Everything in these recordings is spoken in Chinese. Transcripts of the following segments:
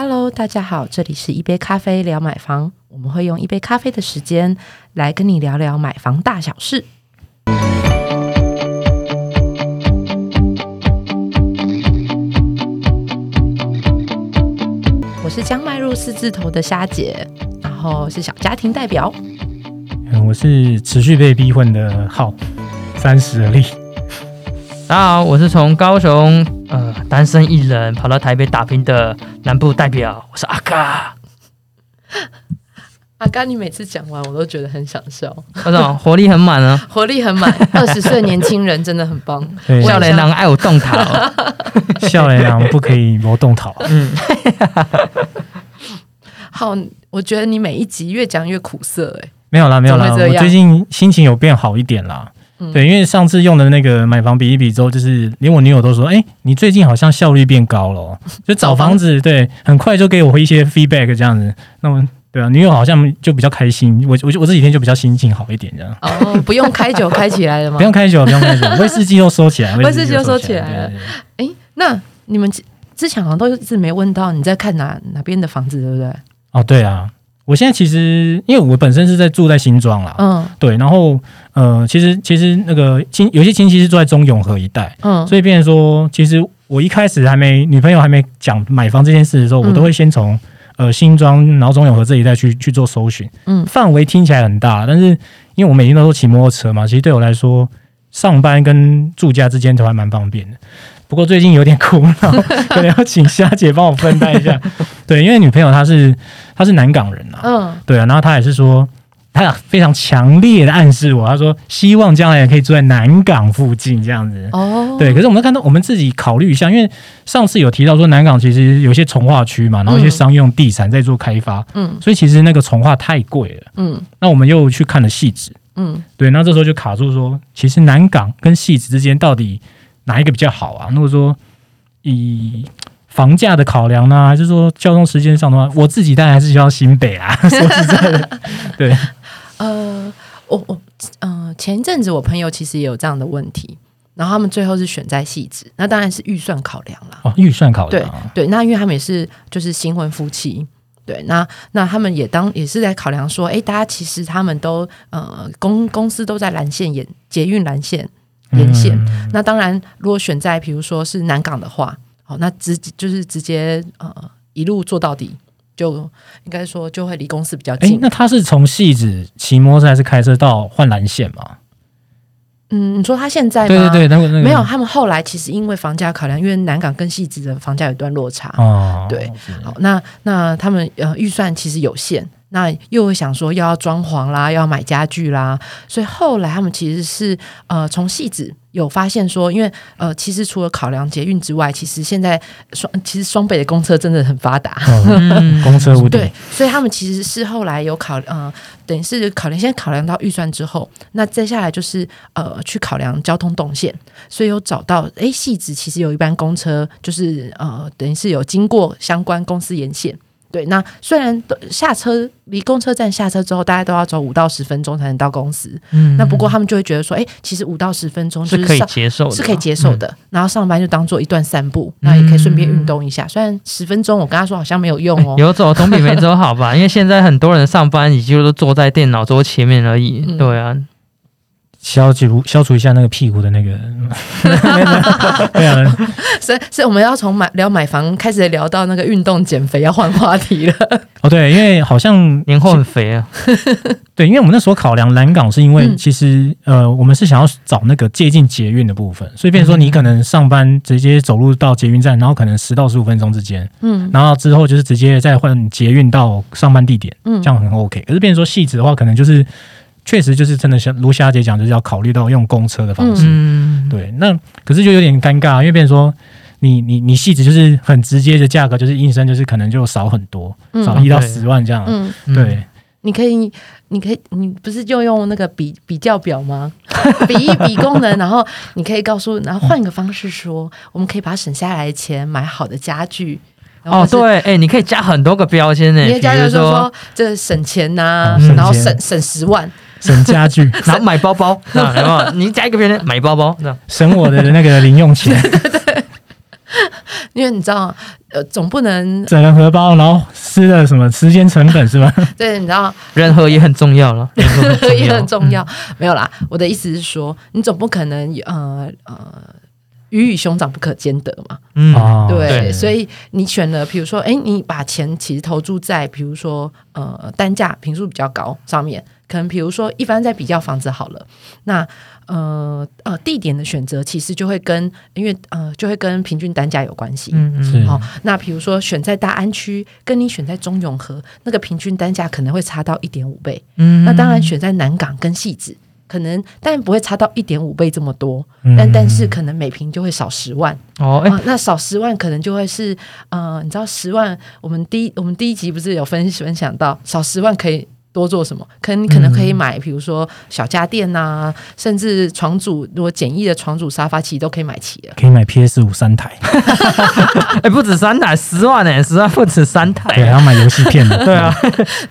Hello，大家好，这里是一杯咖啡聊买房，我们会用一杯咖啡的时间来跟你聊聊买房大小事。我是将迈入四字头的虾姐，然后是小家庭代表。嗯，我是持续被逼婚的浩，三十而立。大家好，我是从高雄呃单身一人跑到台北打拼的南部代表，我是阿嘎。阿刚，你每次讲完我都觉得很想笑，那种 活力很满啊，活力很满。二十岁年轻人真的很棒，对，笑脸郎爱我动桃，笑脸郎不可以磨动桃。嗯，好，我觉得你每一集越讲越苦涩，哎，没有啦，没有啦，我最近心情有变好一点啦。对，因为上次用的那个买房比一比之后，就是连我女友都说：“哎，你最近好像效率变高了。”就找房子，对，很快就给我一些 feedback 这样子。那么，对啊，女友好像就比较开心，我我我这几天就比较心情好一点这样。哦，不用开酒开起来了吗？不用开酒，不用开酒，威士忌又收起来，威士忌又收起来了。哎，那你们之前好像都一直没问到你在看哪哪边的房子，对不对？哦，对啊。我现在其实，因为我本身是在住在新庄啦，嗯，对，然后呃，其实其实那个亲有些亲戚是住在中永和一带，嗯，所以变成说，其实我一开始还没女朋友还没讲买房这件事的时候，我都会先从呃新庄然后中永和这一带去去做搜寻，嗯，范围听起来很大，但是因为我每天都是骑摩托车嘛，其实对我来说，上班跟住家之间都还蛮方便的。不过最近有点苦恼，可能要请虾姐帮我分担一下。对，因为女朋友她是她是南港人啊，嗯，对啊，然后她也是说，她非常强烈的暗示我，她说希望将来也可以住在南港附近这样子。哦，对，可是我们看到我们自己考虑一下，因为上次有提到说南港其实有些从化区嘛，然后一些商用地产在做开发，嗯，所以其实那个从化太贵了，嗯，那我们又去看了细致，嗯，对，那这时候就卡住说，其实南港跟细致之间到底。哪一个比较好啊？如果说以房价的考量呢，还是说交通时间上的话，我自己当然还是需要新北啊。说实在的，对，呃，我我嗯，前一阵子我朋友其实也有这样的问题，然后他们最后是选在细致，那当然是预算考量了。哦，预算考量，对对，那因为他们也是就是新婚夫妻，对，那那他们也当也是在考量说，哎，大家其实他们都呃公公司都在蓝线演捷运蓝线。沿线，那当然，如果选在比如说是南港的话，好，那直就是直接呃一路做到底，就应该说就会离公司比较近。那他是从戏子骑摩托车还是开车到换蓝线吗？嗯，你说他现在对对对，那个没有，他们后来其实因为房价考量，因为南港跟汐止的房价有段落差。哦，对，好，那那他们呃预算其实有限。那又会想说要装潢啦，要买家具啦，所以后来他们其实是呃从戏子有发现说，因为呃其实除了考量捷运之外，其实现在双其实双北的公车真的很发达，公车无对，所以他们其实是后来有考呃等于是考量先考量到预算之后，那接下来就是呃去考量交通动线，所以有找到哎戏子其实有一班公车就是呃等于是有经过相关公司沿线。对，那虽然下车离公车站下车之后，大家都要走五到十分钟才能到公司。嗯，那不过他们就会觉得说，哎，其实五到十分钟是可以接受的，是可以接受的。然后上班就当做一段散步，那也可以顺便运动一下。虽然十分钟，我跟他说好像没有用哦，有走总比没走好吧？因为现在很多人上班，也就是坐在电脑桌前面而已。对啊。消除消除一下那个屁股的那个，对 啊，所以所以我们要从买聊买房开始聊到那个运动减肥要换话题了。哦，对，因为好像年后很肥啊。对，因为我们那时候考量蓝港，是因为其实呃，我们是想要找那个接近捷运的部分，所以变成说你可能上班直接走路到捷运站，然后可能十到十五分钟之间，嗯，然后之后就是直接再换捷运到上班地点，嗯，这样很 OK。可是变成说细致的话，可能就是。确实就是真的像卢霞姐讲，就是要考虑到用公车的方式。嗯，对。那可是就有点尴尬，因为变成说你你你细致就是很直接的价格，就是硬生就是可能就少很多，少一到十万这样。嗯，对。你可以，你可以，你不是就用那个比比较表吗？比一比功能，然后你可以告诉，然后换一个方式说，我们可以把省下来的钱买好的家具。哦，对，哎，你可以加很多个标签呢，你可以加就是说这省钱呐，然后省省十万。省家具，然后买包包，然后你加一个别人买包包，省我的那个零用钱。因为你知道，呃，总不能整人荷包，然后失了什么时间成本是吧？对，你知道，人和也很重要了，人和也很重要。没有啦，我的意思是说，你总不可能呃呃，鱼与熊掌不可兼得嘛。嗯，对，所以你选了，比如说，哎，你把钱其实投注在，比如说，呃，单价平数比较高上面，可能比如说，一般在比较房子好了，那。呃呃，地点的选择其实就会跟，因为呃，就会跟平均单价有关系。嗯嗯。好，那比如说选在大安区，跟你选在中永和，那个平均单价可能会差到一点五倍。嗯。那当然选在南港跟戏子，可能但不会差到一点五倍这么多。嗯。但但是可能每平就会少十万。哦。那少十万可能就会是呃，你知道十万，我们第一我们第一集不是有分分享到少十万可以。多做什么？可能你可能可以买，比如说小家电呐，甚至床组，如果简易的床组沙发，其实都可以买齐了。可以买 PS 五三台，哎，不止三台，十万呢，十万不止三台。对，还要买游戏片的。对啊，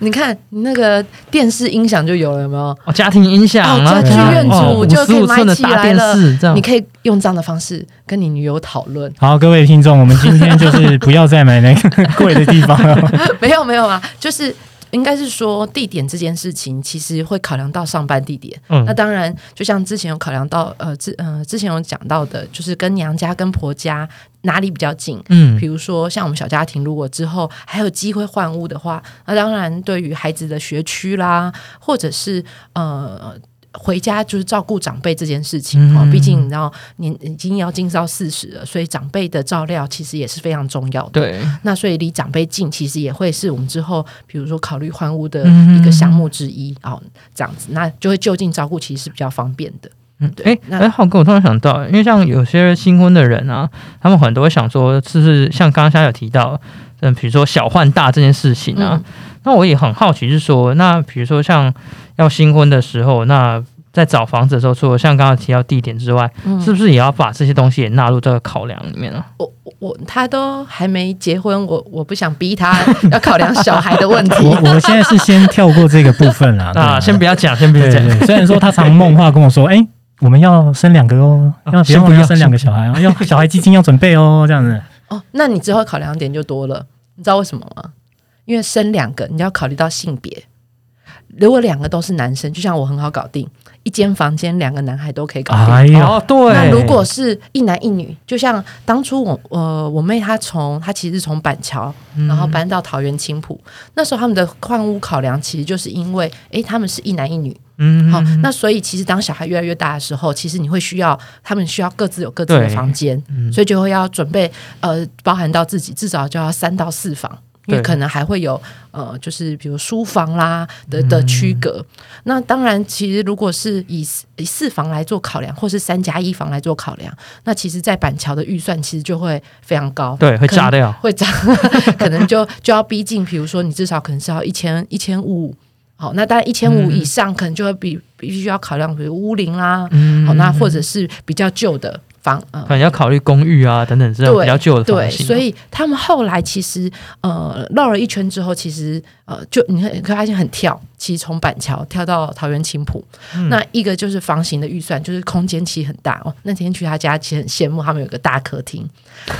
你看你那个电视音响就有了，有没有？哦，家庭音响，家庭院主就可以买起来了。你可以用这样的方式跟你女友讨论。好，各位听众，我们今天就是不要再买那个 贵的地方了。没有，没有啊，就是。应该是说地点这件事情，其实会考量到上班地点。嗯，那当然，就像之前有考量到，呃，之呃之前有讲到的，就是跟娘家跟婆家哪里比较近。嗯，比如说像我们小家庭，如果之后还有机会换屋的话，那当然对于孩子的学区啦，或者是呃。回家就是照顾长辈这件事情哈，毕竟你知道年已经要进到四十了，所以长辈的照料其实也是非常重要的。对，那所以离长辈近，其实也会是我们之后比如说考虑换屋的一个项目之一哦，这样子，那就会就近照顾，其实是比较方便的。嗯，对。哎，浩哥，我突然想到，因为像有些新婚的人啊，他们很多会想说，是不是像刚刚有提到，嗯，比如说小换大这件事情啊？那我也很好奇，是说，那比如说像要新婚的时候，那在找房子的时候，除了像刚刚提到地点之外，是不是也要把这些东西也纳入这个考量里面呢？我我他都还没结婚，我我不想逼他 要考量小孩的问题。我我现在是先跳过这个部分了啊，先不要讲，先不要讲。虽然说他常梦话跟我说，哎，我们要生两个哦，要先不要生两个小孩哦，要小孩基金要准备哦，这样子。哦，那你之后考量点就多了，你知道为什么吗？因为生两个，你要考虑到性别。如果两个都是男生，就像我很好搞定，一间房间两个男孩都可以搞定。哦，对。那如果是一男一女，就像当初我呃我妹她从她其实从板桥，然后搬到桃园青浦，那时候他们的换屋考量其实就是因为，哎，他们是一男一女。嗯。好，那所以其实当小孩越来越大的时候，其实你会需要他们需要各自有各自的房间，所以就会要准备呃包含到自己至少就要三到四房。因为可能还会有呃，就是比如书房啦的的区隔。那当然，其实如果是以以四房来做考量，或是三加一房来做考量，那其实，在板桥的预算其实就会非常高，对，会炸掉，会炸，可能就就要逼近。比如说，你至少可能是要一千一千五，好，那当然一千五以上，可能就会比必须要考量，比如屋龄啦，好，那或者是比较旧的。房可能要考虑公寓啊等等这种比较旧的对，所以他们后来其实呃绕了一圈之后，其实呃就你看，可发现很跳。其实从板桥跳到桃园青浦，那一个就是房型的预算，就是空间其实很大哦。那天去他家，其实很羡慕他们有个大客厅，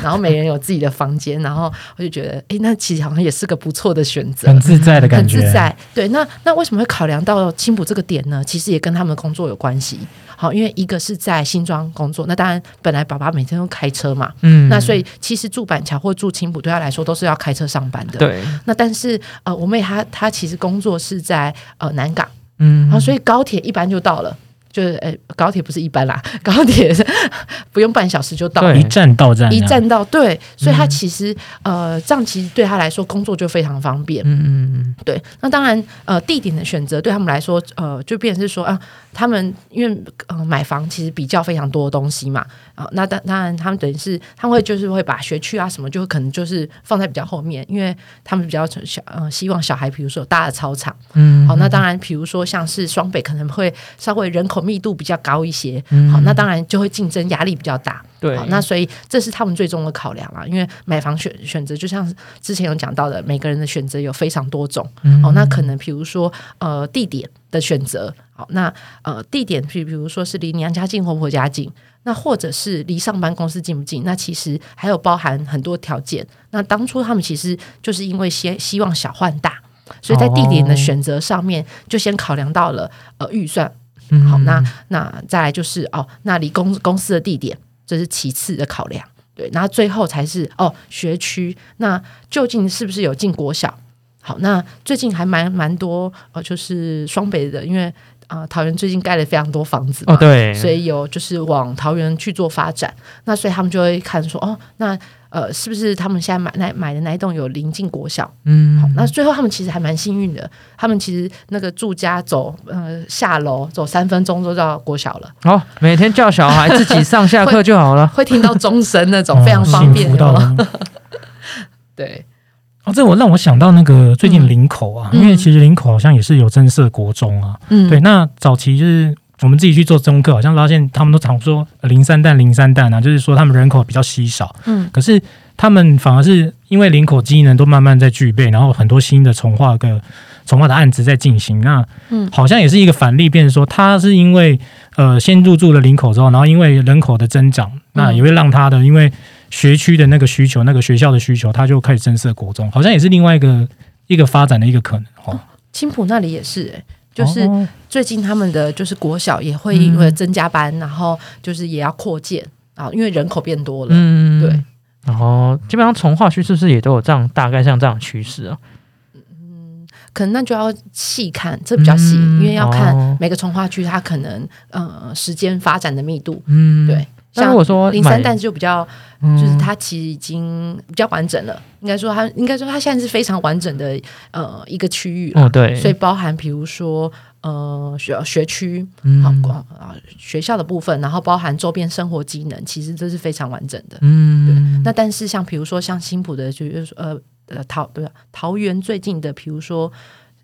然后每人有自己的房间，然后我就觉得，哎，那其实好像也是个不错的选择，很自在的感觉。很自在，对。那那为什么会考量到青浦这个点呢？其实也跟他们的工作有关系。好，因为一个是在新庄工作，那当然本来爸爸每天都开车嘛，嗯，那所以其实住板桥或住青浦对他来说都是要开车上班的。对。那但是呃，我妹她她其实工作是在。呃，南港，嗯，然后所以高铁一般就到了，就是诶，高铁不是一般啦，高铁不用半小时就到，一站到站，一站到，对，所以他其实呃，这样其实对他来说工作就非常方便，嗯嗯嗯，对，那当然呃，地点的选择对他们来说，呃，就变成是说啊。他们因为呃买房其实比较非常多的东西嘛，啊，那当当然他们等于是他们会就是会把学区啊什么，就可能就是放在比较后面，因为他们比较小呃希望小孩比如说有大的操场，嗯，好，那当然比如说像是双北可能会稍微人口口密度比较高一些，好，那当然就会竞争压力比较大。对，那所以这是他们最终的考量啊。因为买房选选择，就像之前有讲到的，每个人的选择有非常多种。哦，那可能比如说呃地点的选择，好，那呃地点比比如说是离娘家近或婆家近，那或者是离上班公司近不近，那其实还有包含很多条件。那当初他们其实就是因为先希望小换大，所以在地点的选择上面就先考量到了呃预算。好，那那再来就是哦，那离公公司的地点。这是其次的考量，对，然后最后才是哦学区，那究竟是不是有进国小？好，那最近还蛮蛮多呃，就是双北的，因为啊桃园最近盖了非常多房子嘛，对，所以有就是往桃园去做发展，那所以他们就会看说哦那。呃，是不是他们现在买那买的那一栋有临近国小？嗯，好，那最后他们其实还蛮幸运的，他们其实那个住家走呃下楼走三分钟就到国小了。哦，每天叫小孩自己上下课就好了，会听到钟声那种，非常方便。对，哦，这我让我想到那个最近林口啊，因为其实林口好像也是有增设国中啊。嗯，对，那早期就是。我们自己去做中课，好像发现他们都常说零三蛋零三蛋啊，就是说他们人口比较稀少。嗯，可是他们反而是因为人口机能都慢慢在具备，然后很多新的从化的从化的案子在进行。那嗯，好像也是一个反例，变成说他是因为呃先入住了林口之后，然后因为人口的增长，那也会让他的因为学区的那个需求、那个学校的需求，他就开始增设国中，好像也是另外一个一个发展的一个可能。哦，青浦那里也是哎。就是最近他们的就是国小也会因为增加班，然后就是也要扩建啊，因为人口变多了。嗯，对。然后基本上从化区是不是也都有这样大概像这样趋势啊？嗯，可能那就要细看，这比较细，因为要看每个从化区它可能呃时间发展的密度。嗯，对。像我说零三，但是就比较，就是它其实已经比较完整了。应该说，它应该说它现在是非常完整的呃一个区域了。对，所以包含比如说呃学学区，好啊学校的部分，然后包含周边生活机能，其实这是非常完整的。嗯，对。那但是像比如说像新浦的，就是说呃呃桃对桃园最近的，比如说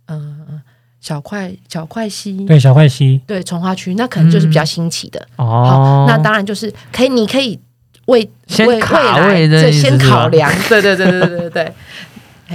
嗯。小块小块溪，对小块溪，对从化区，那可能就是比较新奇的。哦。那当然就是可以，你可以为先未来这先考量，对对对对对对对。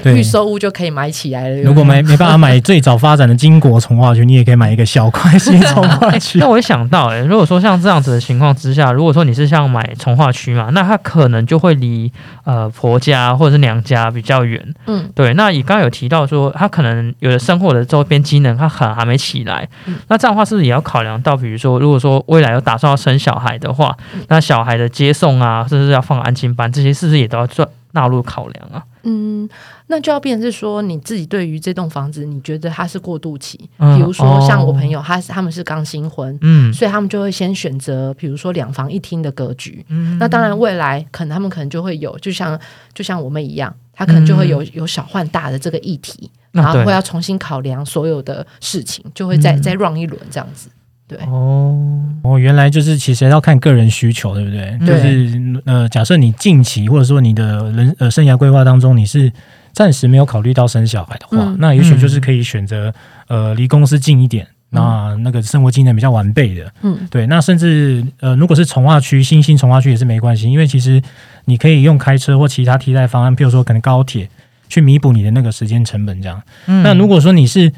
预售屋就可以买起来了。如果没 没办法买最早发展的金国从化区，你也可以买一个小块新从化区。那我想到，哎，如果说像这样子的情况之下，如果说你是像买从化区嘛，那它可能就会离呃婆家或者是娘家比较远。嗯，对。那你刚刚有提到说，它可能有的生活的周边机能，它很还没起来。那这样的话，是不是也要考量到，比如说，如果说未来有打算要生小孩的话，那小孩的接送啊，甚至要放安亲班，这些是不是也都要做纳入考量啊？嗯，那就要变是说，你自己对于这栋房子，你觉得它是过渡期？比如说像我朋友，他他们是刚新婚，嗯，所以他们就会先选择，比如说两房一厅的格局。嗯，那当然未来可能他们可能就会有，就像就像我们一样，他可能就会有有小换大的这个议题，然后会要重新考量所有的事情，就会再再 run 一轮这样子。对哦哦，原来就是其实要看个人需求，对不对？就是呃，假设你近期或者说你的人呃生涯规划当中，你是暂时没有考虑到生小孩的话，那也许就是可以选择呃离公司近一点，那那个生活机能比较完备的。嗯，对。那甚至呃，如果是从化区，新兴从化区也是没关系，因为其实你可以用开车或其他替代方案，譬如说可能高铁去弥补你的那个时间成本，这样。那如果说你是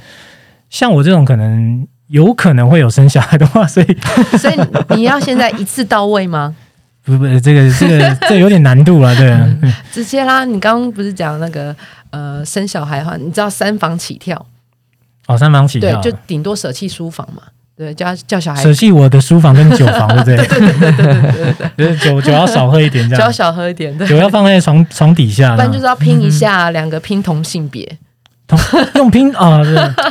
像我这种可能。有可能会有生小孩的话，所以 所以你要现在一次到位吗？不不，这个这个这有点难度啊，对。直接啦，你刚刚不是讲那个呃生小孩的话，你知道三房起跳？哦，三房起跳，对，就顶多舍弃书房嘛，对，叫叫小孩舍弃我的书房跟酒房，对不对？对对对对对对，酒酒要少喝一点，这样 酒要少喝一点，酒要放在床床底下，不然就是要拼一下两个拼同性别。用拼啊，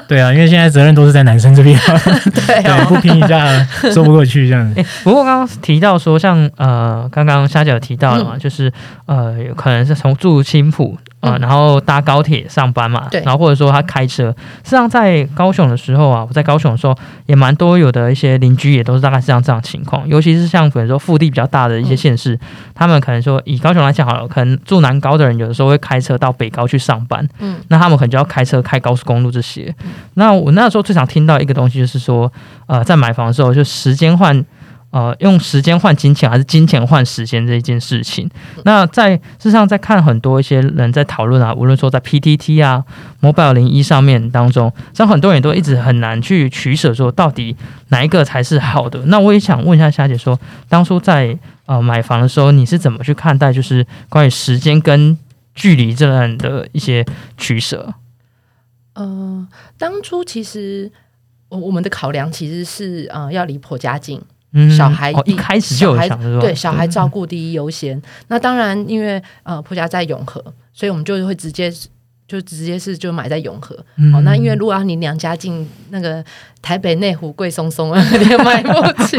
对啊，因为现在责任都是在男生这边，对，不拼一下说不过去这样。子。不过刚刚提到说，像呃，刚刚虾姐有提到了嘛，就是呃，有可能是从住青浦啊，然后搭高铁上班嘛，对，然后或者说他开车。实际上在高雄的时候啊，我在高雄的时候也蛮多有的一些邻居也都是大概是这样这样情况，尤其是像比如说腹地比较大的一些县市，他们可能说以高雄来讲好了，可能住南高的人有的时候会开车到北高去上班，嗯，那他们可能就要开车开高速公路这些。那我那时候最常听到一个东西就是说，呃，在买房的时候就时间换。呃，用时间换金钱，还是金钱换时间这一件事情？那在事实上，在看很多一些人在讨论啊，无论说在 PTT 啊、Mobile 零一上面当中，像很多人都一直很难去取舍，说到底哪一个才是好的？那我也想问一下霞姐，说当初在呃买房的时候，你是怎么去看待就是关于时间跟距离这样的一些取舍？嗯，当初其实我我们的考量其实是呃要离婆家近。小孩一开始就有对小孩照顾第一优先。那当然，因为呃婆家在永和，所以我们就会直接就直接是就买在永和。哦，那因为如果要你娘家进那个台北内湖贵松松啊，也买不起。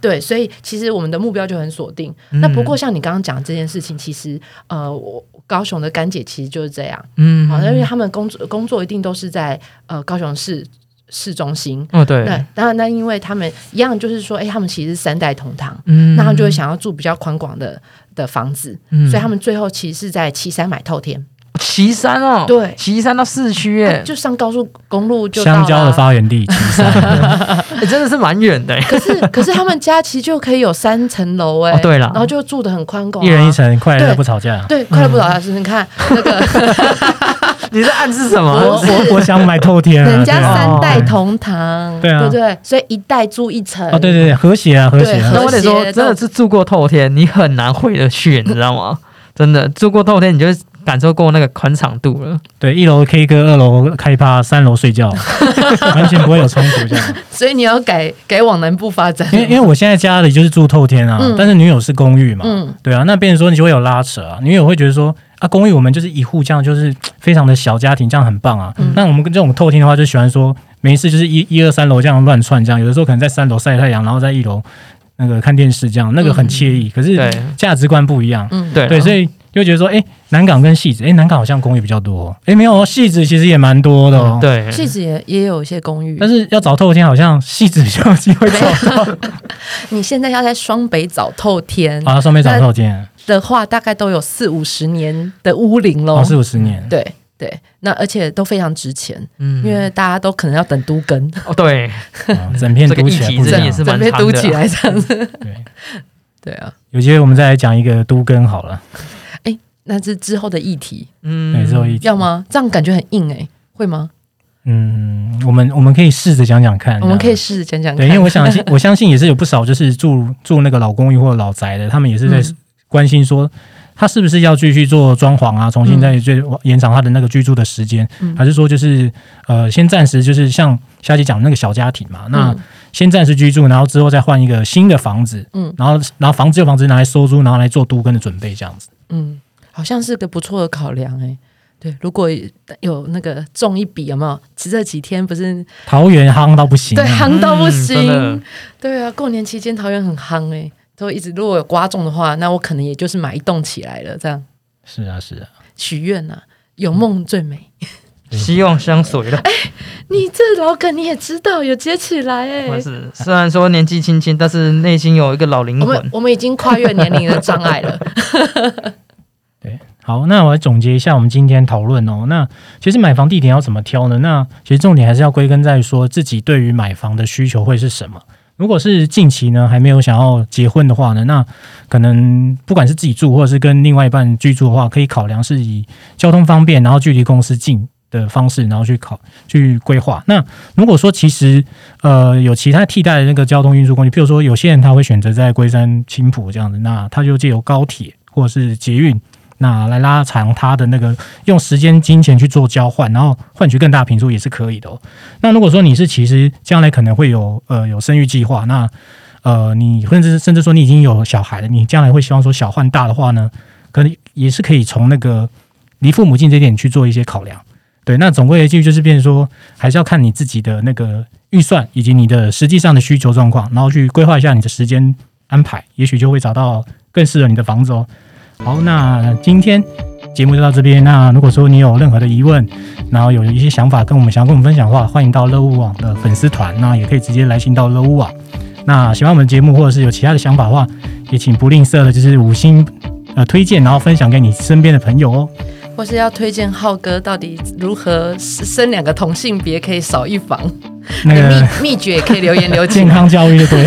对，所以其实我们的目标就很锁定。那不过像你刚刚讲这件事情，其实呃，我高雄的干姐其实就是这样。嗯，好，因为他们工作工作一定都是在呃高雄市。市中心。哦，对，对，当然，那因为他们一样，就是说，哎，他们其实三代同堂，嗯，那他们就会想要住比较宽广的的房子，嗯，所以他们最后其实是在岐山买透天，岐山哦，对，岐山到市区，哎，就上高速公路就香蕉的发源地，岐山，真的是蛮远的，可是可是他们家其实就可以有三层楼，哎，对了，然后就住的很宽广，一人一层，快乐不吵架，对，快乐不吵架，是？你看那个。你在暗示什么？我我我想买透天，人家三代同堂，对啊，对不对？所以一代住一层，哦，对对对，和谐啊，和谐。那我得说，真的是住过透天，你很难回得去，你 知道吗？真的住过透天，你就感受过那个宽敞度了。对，一楼 K 歌，二楼开趴，三楼睡觉，完全不会有冲突这样。所以你要改改往南部发展，因为因为我现在家里就是住透天啊，但是女友是公寓嘛，嗯，对啊，那变成说你就会有拉扯啊，女友会觉得说。啊，公寓我们就是一户这样，就是非常的小家庭，这样很棒啊。那我们跟这种透天的话，就喜欢说没事就是一一二三楼这样乱窜，这样有的时候可能在三楼晒太阳，然后在一楼那个看电视，这样那个很惬意。可是价值观不一样，嗯，对对，所以就觉得说，哎，南港跟戏子，哎，南港好像公寓比较多，哎，没有，戏子其实也蛮多的哦。对，戏子也也有一些公寓，但是要找透天，好像戏子比较有机会找到。你现在要在双北找透天啊？双北找透天。的话，大概都有四五十年的屋龄喽。四五十年，对对，那而且都非常值钱，嗯，因为大家都可能要等都根哦，对，整片都起来，也是整片都起来这样子，对。对啊。有机会我们再来讲一个都根好了。哎，那是之后的议题，嗯，之后议题。要吗？这样感觉很硬哎，会吗？嗯，我们我们可以试着讲讲看，我们可以试着讲讲，对，因为我相信我相信也是有不少就是住住那个老公寓或者老宅的，他们也是在。关心说他是不是要继续做装潢啊？重新再最延长他的那个居住的时间，还是说就是呃先暂时就是像夏姐讲那个小家庭嘛？那先暂时居住，然后之后再换一个新的房子，嗯，然后然后房子有房子拿来收租，然后来做都跟的准备这样子。嗯，好像是个不错的考量哎。对，如果有那个中一笔有没有？这几天不是桃园夯到不行，对，夯到不行。对啊，过年期间桃园很夯哎。都一直如果有刮中的话，那我可能也就是买一栋起来了，这样。是啊，是啊。许愿呐，有梦最美，希望相随了。哎，你这老梗你也知道，有接起来哎。是，虽然说年纪轻轻，但是内心有一个老灵魂。我们我们已经跨越年龄的障碍了。对，好，那我来总结一下我们今天讨论哦。那其实买房地点要怎么挑呢？那其实重点还是要归根在说自己对于买房的需求会是什么。如果是近期呢还没有想要结婚的话呢，那可能不管是自己住或者是跟另外一半居住的话，可以考量是以交通方便，然后距离公司近的方式，然后去考去规划。那如果说其实呃有其他替代的那个交通运输工具，譬如说有些人他会选择在龟山青浦这样子，那他就借由高铁或者是捷运。那来拉长它的那个用时间、金钱去做交换，然后换取更大平数也是可以的。那如果说你是其实将来可能会有呃有生育计划，那呃你甚至甚至说你已经有小孩了，你将来会希望说小换大的话呢，可能也是可以从那个离父母近这点去做一些考量。对，那总归一句就是，变说还是要看你自己的那个预算以及你的实际上的需求状况，然后去规划一下你的时间安排，也许就会找到更适合你的房子哦。好，那今天节目就到这边。那如果说你有任何的疑问，然后有一些想法跟我们想要跟我们分享的话，欢迎到乐物网的粉丝团，那也可以直接来信到乐物网。那喜欢我们节目或者是有其他的想法的话，也请不吝啬的，就是五星呃推荐，然后分享给你身边的朋友哦。或是要推荐浩哥到底如何生两个同性别可以少一房，那个 秘秘诀也可以留言 留言。健康教育对。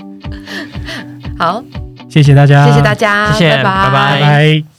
好，谢谢大家，谢谢大家，谢谢，拜拜拜。